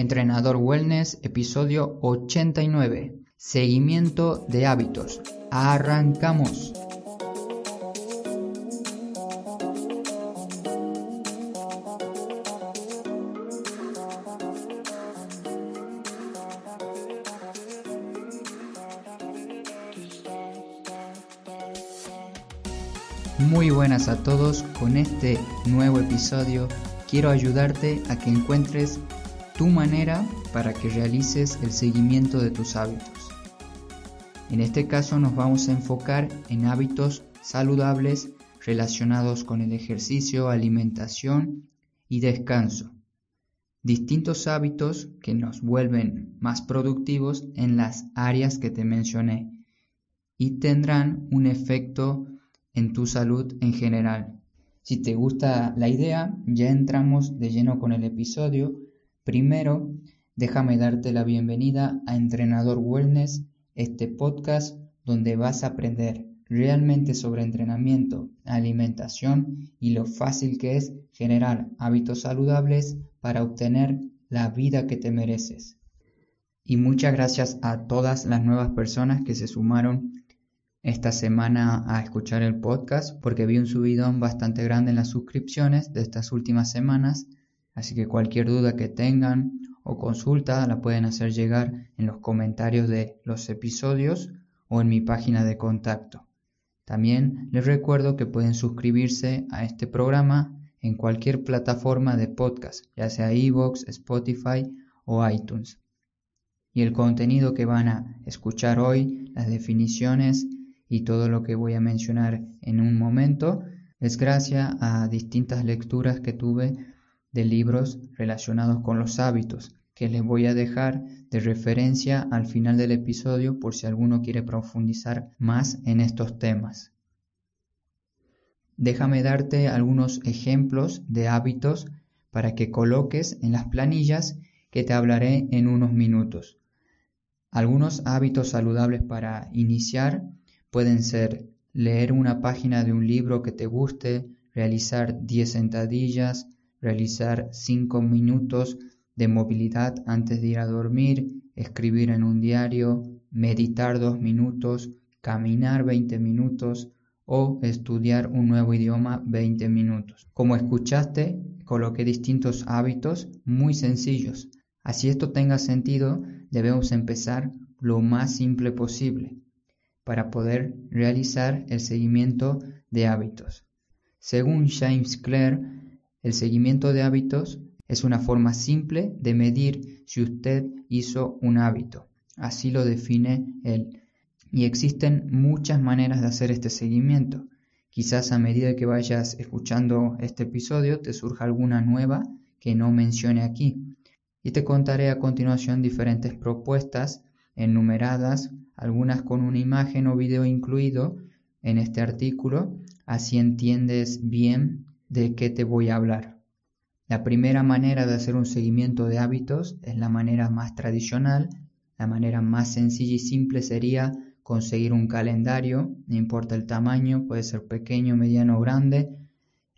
Entrenador Wellness, episodio 89. Seguimiento de hábitos. Arrancamos. Muy buenas a todos, con este nuevo episodio quiero ayudarte a que encuentres tu manera para que realices el seguimiento de tus hábitos. En este caso nos vamos a enfocar en hábitos saludables relacionados con el ejercicio, alimentación y descanso. Distintos hábitos que nos vuelven más productivos en las áreas que te mencioné y tendrán un efecto en tu salud en general. Si te gusta la idea, ya entramos de lleno con el episodio Primero, déjame darte la bienvenida a Entrenador Wellness, este podcast donde vas a aprender realmente sobre entrenamiento, alimentación y lo fácil que es generar hábitos saludables para obtener la vida que te mereces. Y muchas gracias a todas las nuevas personas que se sumaron esta semana a escuchar el podcast porque vi un subidón bastante grande en las suscripciones de estas últimas semanas Así que cualquier duda que tengan o consulta la pueden hacer llegar en los comentarios de los episodios o en mi página de contacto. También les recuerdo que pueden suscribirse a este programa en cualquier plataforma de podcast, ya sea iVoox, Spotify o iTunes. Y el contenido que van a escuchar hoy, las definiciones y todo lo que voy a mencionar en un momento, es gracias a distintas lecturas que tuve de libros relacionados con los hábitos que les voy a dejar de referencia al final del episodio por si alguno quiere profundizar más en estos temas. Déjame darte algunos ejemplos de hábitos para que coloques en las planillas que te hablaré en unos minutos. Algunos hábitos saludables para iniciar pueden ser leer una página de un libro que te guste, realizar 10 sentadillas, realizar 5 minutos de movilidad antes de ir a dormir, escribir en un diario, meditar 2 minutos, caminar 20 minutos o estudiar un nuevo idioma 20 minutos. Como escuchaste, coloqué distintos hábitos muy sencillos. Así esto tenga sentido, debemos empezar lo más simple posible para poder realizar el seguimiento de hábitos. Según James Clear, el seguimiento de hábitos es una forma simple de medir si usted hizo un hábito. Así lo define él. Y existen muchas maneras de hacer este seguimiento. Quizás a medida que vayas escuchando este episodio te surja alguna nueva que no mencione aquí. Y te contaré a continuación diferentes propuestas enumeradas, algunas con una imagen o video incluido en este artículo, así entiendes bien de qué te voy a hablar. La primera manera de hacer un seguimiento de hábitos es la manera más tradicional, la manera más sencilla y simple sería conseguir un calendario, no importa el tamaño, puede ser pequeño, mediano o grande,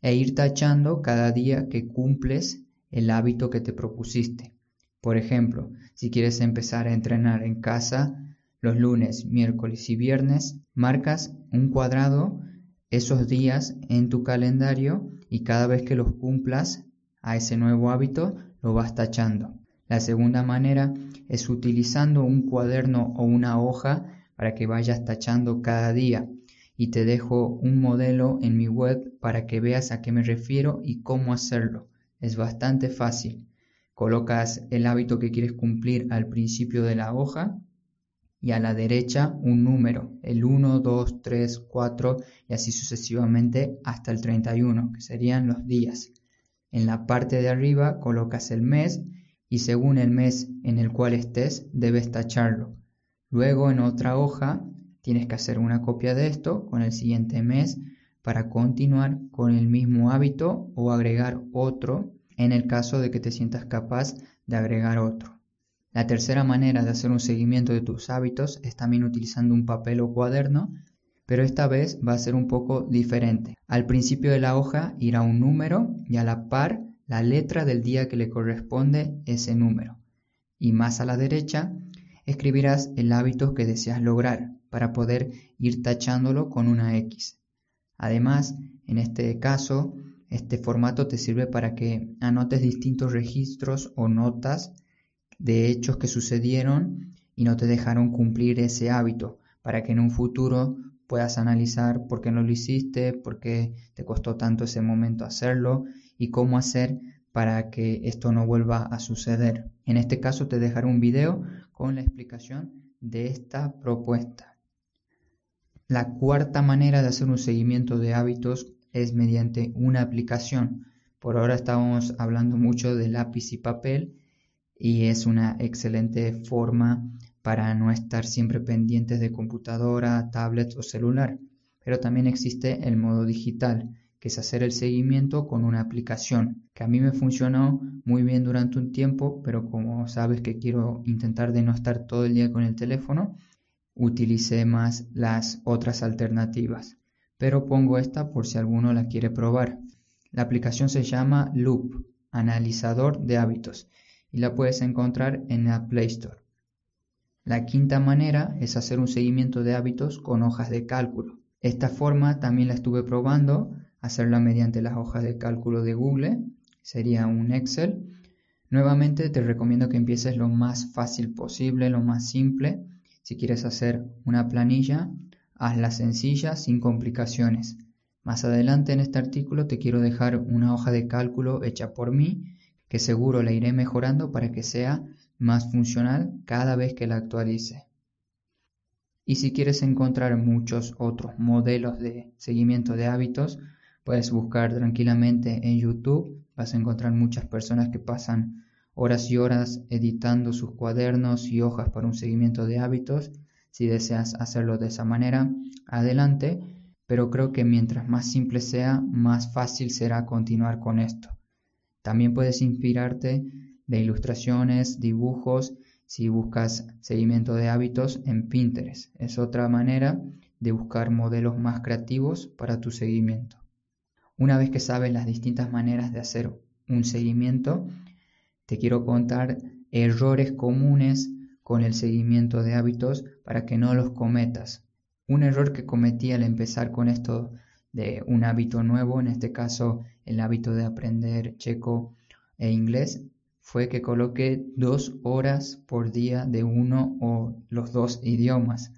e ir tachando cada día que cumples el hábito que te propusiste. Por ejemplo, si quieres empezar a entrenar en casa los lunes, miércoles y viernes, marcas un cuadrado esos días en tu calendario y cada vez que los cumplas a ese nuevo hábito lo vas tachando. La segunda manera es utilizando un cuaderno o una hoja para que vayas tachando cada día y te dejo un modelo en mi web para que veas a qué me refiero y cómo hacerlo. Es bastante fácil. Colocas el hábito que quieres cumplir al principio de la hoja y a la derecha un número, el 1, 2, 3, 4 y así sucesivamente hasta el 31, que serían los días. En la parte de arriba colocas el mes y según el mes en el cual estés debes tacharlo. Luego en otra hoja tienes que hacer una copia de esto con el siguiente mes para continuar con el mismo hábito o agregar otro en el caso de que te sientas capaz de agregar otro. La tercera manera de hacer un seguimiento de tus hábitos es también utilizando un papel o cuaderno, pero esta vez va a ser un poco diferente. Al principio de la hoja irá un número y a la par la letra del día que le corresponde ese número. y más a la derecha escribirás el hábito que deseas lograr para poder ir tachándolo con una X. Además, en este caso, este formato te sirve para que anotes distintos registros o notas de hechos que sucedieron y no te dejaron cumplir ese hábito, para que en un futuro puedas analizar por qué no lo hiciste, por qué te costó tanto ese momento hacerlo y cómo hacer para que esto no vuelva a suceder. En este caso te dejaré un video con la explicación de esta propuesta. La cuarta manera de hacer un seguimiento de hábitos es mediante una aplicación. Por ahora estamos hablando mucho de lápiz y papel y es una excelente forma para no estar siempre pendientes de computadora, tablet o celular. Pero también existe el modo digital, que es hacer el seguimiento con una aplicación, que a mí me funcionó muy bien durante un tiempo, pero como sabes que quiero intentar de no estar todo el día con el teléfono, utilicé más las otras alternativas. Pero pongo esta por si alguno la quiere probar. La aplicación se llama Loop, analizador de hábitos, y la puedes encontrar en la Play Store. La quinta manera es hacer un seguimiento de hábitos con hojas de cálculo. Esta forma también la estuve probando, hacerla mediante las hojas de cálculo de Google, sería un Excel. Nuevamente te recomiendo que empieces lo más fácil posible, lo más simple. Si quieres hacer una planilla, hazla sencilla, sin complicaciones. Más adelante en este artículo te quiero dejar una hoja de cálculo hecha por mí, que seguro la iré mejorando para que sea más funcional cada vez que la actualice. Y si quieres encontrar muchos otros modelos de seguimiento de hábitos, puedes buscar tranquilamente en YouTube. Vas a encontrar muchas personas que pasan horas y horas editando sus cuadernos y hojas para un seguimiento de hábitos. Si deseas hacerlo de esa manera, adelante, pero creo que mientras más simple sea, más fácil será continuar con esto. También puedes inspirarte de ilustraciones, dibujos, si buscas seguimiento de hábitos en Pinterest. Es otra manera de buscar modelos más creativos para tu seguimiento. Una vez que sabes las distintas maneras de hacer un seguimiento, te quiero contar errores comunes con el seguimiento de hábitos para que no los cometas. Un error que cometí al empezar con esto de un hábito nuevo, en este caso el hábito de aprender checo e inglés, fue que coloqué dos horas por día de uno o los dos idiomas.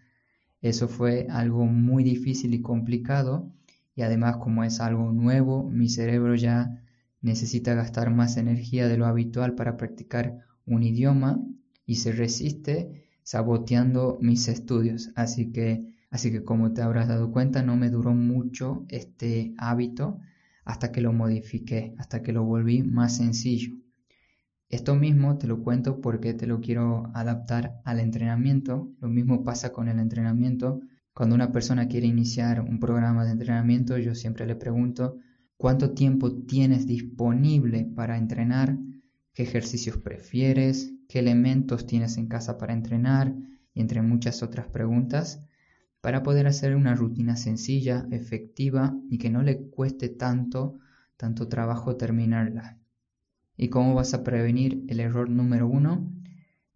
Eso fue algo muy difícil y complicado y además como es algo nuevo, mi cerebro ya necesita gastar más energía de lo habitual para practicar un idioma y se resiste saboteando mis estudios. Así que, así que como te habrás dado cuenta, no me duró mucho este hábito hasta que lo modifiqué, hasta que lo volví más sencillo. Esto mismo te lo cuento porque te lo quiero adaptar al entrenamiento. Lo mismo pasa con el entrenamiento. Cuando una persona quiere iniciar un programa de entrenamiento, yo siempre le pregunto cuánto tiempo tienes disponible para entrenar, qué ejercicios prefieres, qué elementos tienes en casa para entrenar y entre muchas otras preguntas para poder hacer una rutina sencilla, efectiva y que no le cueste tanto, tanto trabajo terminarla. ¿Y cómo vas a prevenir el error número uno?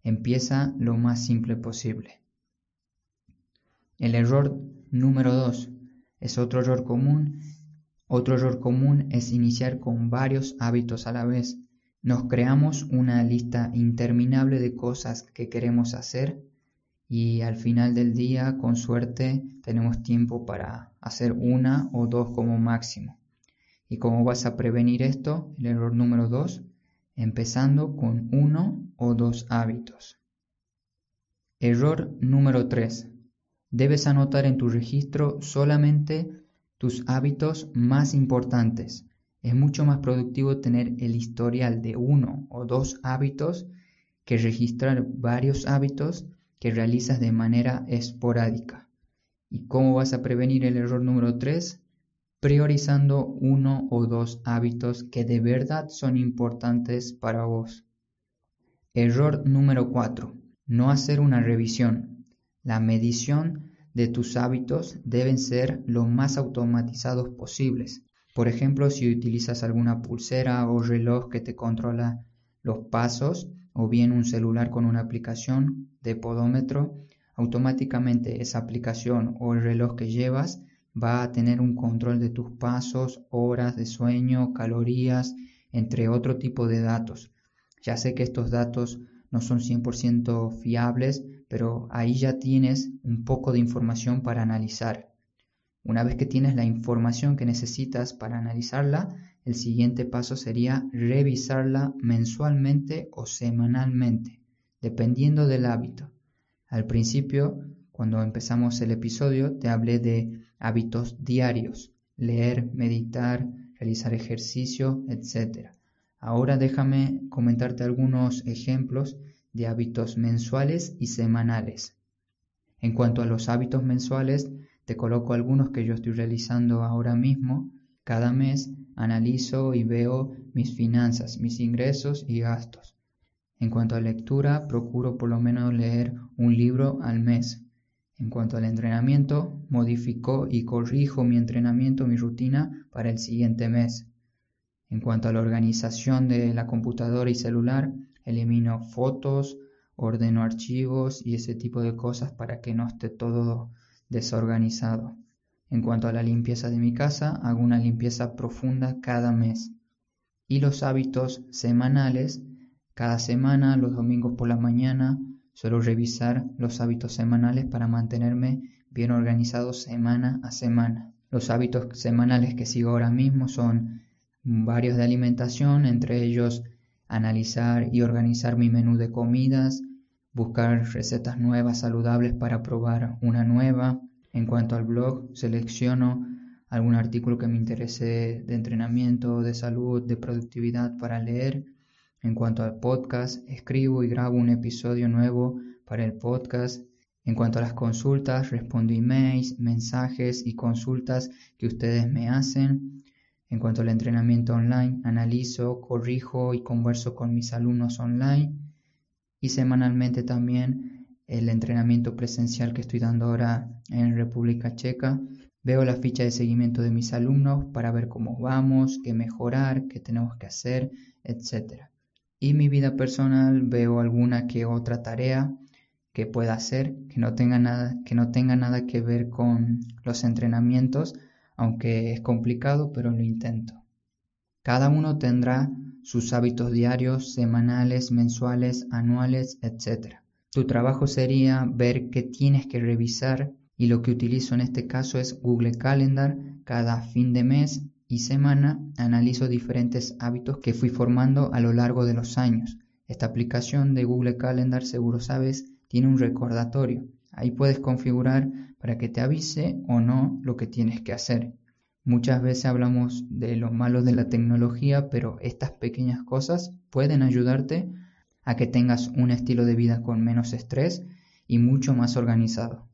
Empieza lo más simple posible. El error número dos es otro error común. Otro error común es iniciar con varios hábitos a la vez. Nos creamos una lista interminable de cosas que queremos hacer y al final del día, con suerte, tenemos tiempo para hacer una o dos como máximo. ¿Y cómo vas a prevenir esto? El error número dos empezando con uno o dos hábitos. Error número 3. Debes anotar en tu registro solamente tus hábitos más importantes. Es mucho más productivo tener el historial de uno o dos hábitos que registrar varios hábitos que realizas de manera esporádica. ¿Y cómo vas a prevenir el error número 3? priorizando uno o dos hábitos que de verdad son importantes para vos. Error número 4. No hacer una revisión. La medición de tus hábitos deben ser lo más automatizados posibles. Por ejemplo, si utilizas alguna pulsera o reloj que te controla los pasos, o bien un celular con una aplicación de podómetro, automáticamente esa aplicación o el reloj que llevas va a tener un control de tus pasos, horas de sueño, calorías, entre otro tipo de datos. Ya sé que estos datos no son 100% fiables, pero ahí ya tienes un poco de información para analizar. Una vez que tienes la información que necesitas para analizarla, el siguiente paso sería revisarla mensualmente o semanalmente, dependiendo del hábito. Al principio, cuando empezamos el episodio, te hablé de hábitos diarios, leer, meditar, realizar ejercicio, etc. Ahora déjame comentarte algunos ejemplos de hábitos mensuales y semanales. En cuanto a los hábitos mensuales, te coloco algunos que yo estoy realizando ahora mismo. Cada mes analizo y veo mis finanzas, mis ingresos y gastos. En cuanto a lectura, procuro por lo menos leer un libro al mes. En cuanto al entrenamiento, modifico y corrijo mi entrenamiento, mi rutina para el siguiente mes. En cuanto a la organización de la computadora y celular, elimino fotos, ordeno archivos y ese tipo de cosas para que no esté todo desorganizado. En cuanto a la limpieza de mi casa, hago una limpieza profunda cada mes. Y los hábitos semanales, cada semana, los domingos por la mañana, suelo revisar los hábitos semanales para mantenerme bien organizado semana a semana. Los hábitos semanales que sigo ahora mismo son varios de alimentación, entre ellos analizar y organizar mi menú de comidas, buscar recetas nuevas saludables para probar una nueva. En cuanto al blog, selecciono algún artículo que me interese de entrenamiento, de salud, de productividad para leer. En cuanto al podcast, escribo y grabo un episodio nuevo para el podcast. En cuanto a las consultas, respondo emails, mensajes y consultas que ustedes me hacen. En cuanto al entrenamiento online, analizo, corrijo y converso con mis alumnos online. Y semanalmente también el entrenamiento presencial que estoy dando ahora en República Checa. Veo la ficha de seguimiento de mis alumnos para ver cómo vamos, qué mejorar, qué tenemos que hacer, etc. Y mi vida personal veo alguna que otra tarea que pueda hacer que no tenga nada que no tenga nada que ver con los entrenamientos aunque es complicado, pero lo intento. Cada uno tendrá sus hábitos diarios, semanales, mensuales, anuales, etc. Tu trabajo sería ver qué tienes que revisar y lo que utilizo en este caso es Google Calendar. Cada fin de mes y semana analizo diferentes hábitos que fui formando a lo largo de los años. Esta aplicación de Google Calendar, seguro sabes, tiene un recordatorio. Ahí puedes configurar para que te avise o no lo que tienes que hacer. Muchas veces hablamos de lo malo de la tecnología, pero estas pequeñas cosas pueden ayudarte a que tengas un estilo de vida con menos estrés y mucho más organizado.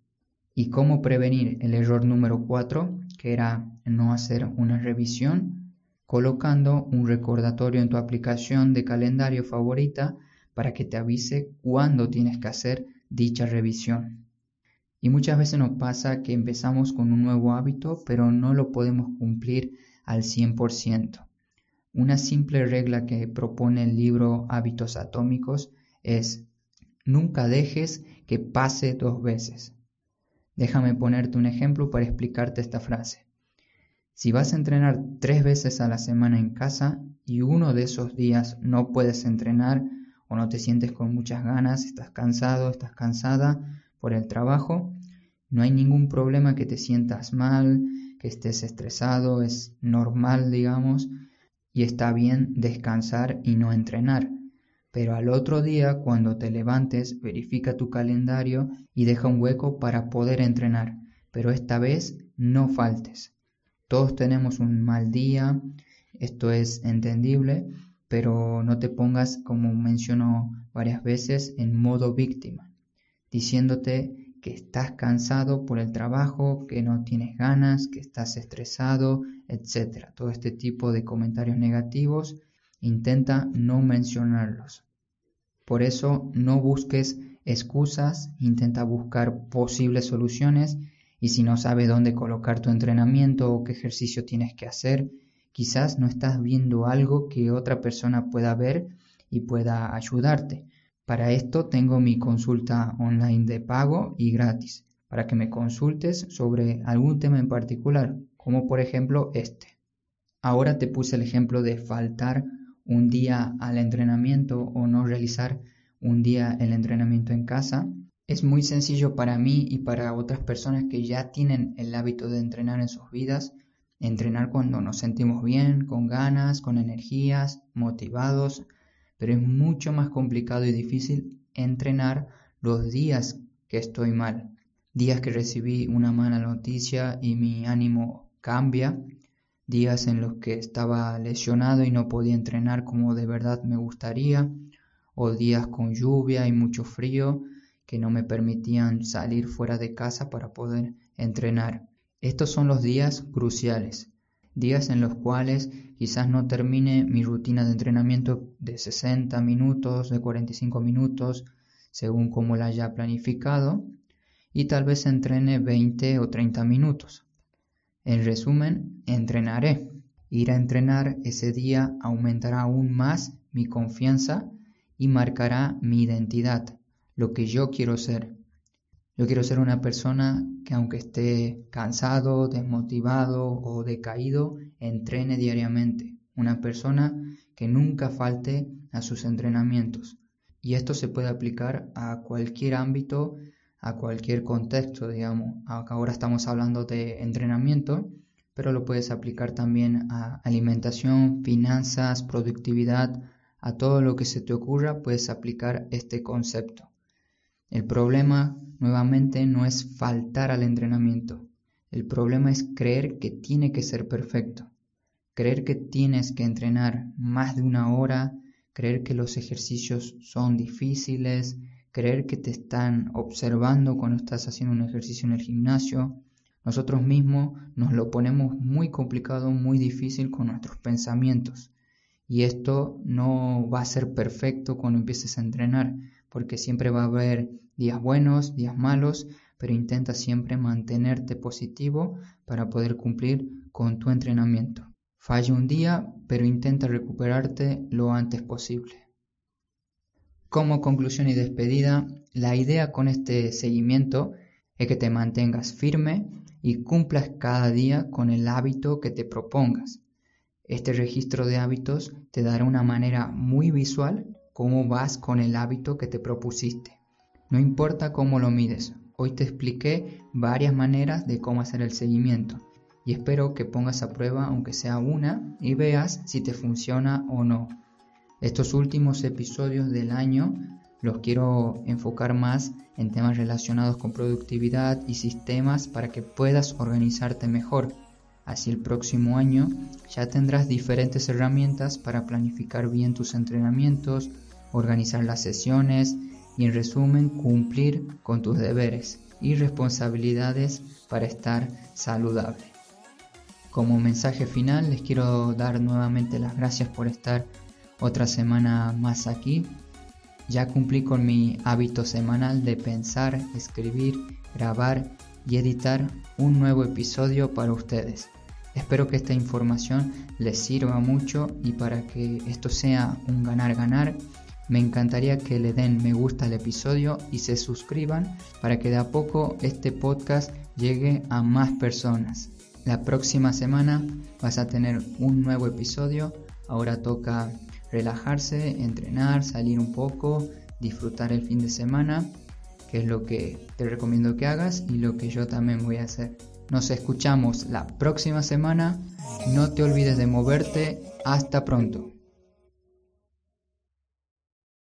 ¿Y cómo prevenir el error número 4, que era no hacer una revisión? Colocando un recordatorio en tu aplicación de calendario favorita para que te avise cuándo tienes que hacer dicha revisión. Y muchas veces nos pasa que empezamos con un nuevo hábito, pero no lo podemos cumplir al 100%. Una simple regla que propone el libro Hábitos Atómicos es nunca dejes que pase dos veces. Déjame ponerte un ejemplo para explicarte esta frase. Si vas a entrenar tres veces a la semana en casa y uno de esos días no puedes entrenar o no te sientes con muchas ganas, estás cansado, estás cansada por el trabajo, no hay ningún problema que te sientas mal, que estés estresado, es normal, digamos, y está bien descansar y no entrenar. Pero al otro día, cuando te levantes, verifica tu calendario y deja un hueco para poder entrenar. Pero esta vez no faltes. Todos tenemos un mal día, esto es entendible, pero no te pongas, como menciono varias veces, en modo víctima, diciéndote que estás cansado por el trabajo, que no tienes ganas, que estás estresado, etc. Todo este tipo de comentarios negativos, intenta no mencionarlos. Por eso no busques excusas, intenta buscar posibles soluciones y si no sabes dónde colocar tu entrenamiento o qué ejercicio tienes que hacer, quizás no estás viendo algo que otra persona pueda ver y pueda ayudarte. Para esto tengo mi consulta online de pago y gratis, para que me consultes sobre algún tema en particular, como por ejemplo este. Ahora te puse el ejemplo de faltar un día al entrenamiento o no realizar un día el entrenamiento en casa. Es muy sencillo para mí y para otras personas que ya tienen el hábito de entrenar en sus vidas, entrenar cuando nos sentimos bien, con ganas, con energías, motivados, pero es mucho más complicado y difícil entrenar los días que estoy mal, días que recibí una mala noticia y mi ánimo cambia, días en los que estaba lesionado y no podía entrenar como de verdad me gustaría, o días con lluvia y mucho frío que no me permitían salir fuera de casa para poder entrenar. Estos son los días cruciales, días en los cuales quizás no termine mi rutina de entrenamiento de 60 minutos, de 45 minutos, según como la haya planificado, y tal vez entrene 20 o 30 minutos. En resumen, entrenaré. Ir a entrenar ese día aumentará aún más mi confianza y marcará mi identidad, lo que yo quiero ser. Yo quiero ser una persona que aunque esté cansado, desmotivado o decaído, entrene diariamente. Una persona que nunca falte a sus entrenamientos. Y esto se puede aplicar a cualquier ámbito a cualquier contexto, digamos. Ahora estamos hablando de entrenamiento, pero lo puedes aplicar también a alimentación, finanzas, productividad, a todo lo que se te ocurra puedes aplicar este concepto. El problema, nuevamente, no es faltar al entrenamiento. El problema es creer que tiene que ser perfecto. Creer que tienes que entrenar más de una hora, creer que los ejercicios son difíciles, creer que te están observando cuando estás haciendo un ejercicio en el gimnasio. Nosotros mismos nos lo ponemos muy complicado, muy difícil con nuestros pensamientos. Y esto no va a ser perfecto cuando empieces a entrenar, porque siempre va a haber días buenos, días malos, pero intenta siempre mantenerte positivo para poder cumplir con tu entrenamiento. Falla un día, pero intenta recuperarte lo antes posible. Como conclusión y despedida, la idea con este seguimiento es que te mantengas firme y cumplas cada día con el hábito que te propongas. Este registro de hábitos te dará una manera muy visual cómo vas con el hábito que te propusiste. No importa cómo lo mides, hoy te expliqué varias maneras de cómo hacer el seguimiento y espero que pongas a prueba aunque sea una y veas si te funciona o no. Estos últimos episodios del año los quiero enfocar más en temas relacionados con productividad y sistemas para que puedas organizarte mejor. Así el próximo año ya tendrás diferentes herramientas para planificar bien tus entrenamientos, organizar las sesiones y en resumen cumplir con tus deberes y responsabilidades para estar saludable. Como mensaje final les quiero dar nuevamente las gracias por estar otra semana más aquí. Ya cumplí con mi hábito semanal de pensar, escribir, grabar y editar un nuevo episodio para ustedes. Espero que esta información les sirva mucho y para que esto sea un ganar-ganar, me encantaría que le den me gusta al episodio y se suscriban para que de a poco este podcast llegue a más personas. La próxima semana vas a tener un nuevo episodio. Ahora toca relajarse, entrenar, salir un poco, disfrutar el fin de semana, que es lo que te recomiendo que hagas y lo que yo también voy a hacer. Nos escuchamos la próxima semana. No te olvides de moverte. Hasta pronto.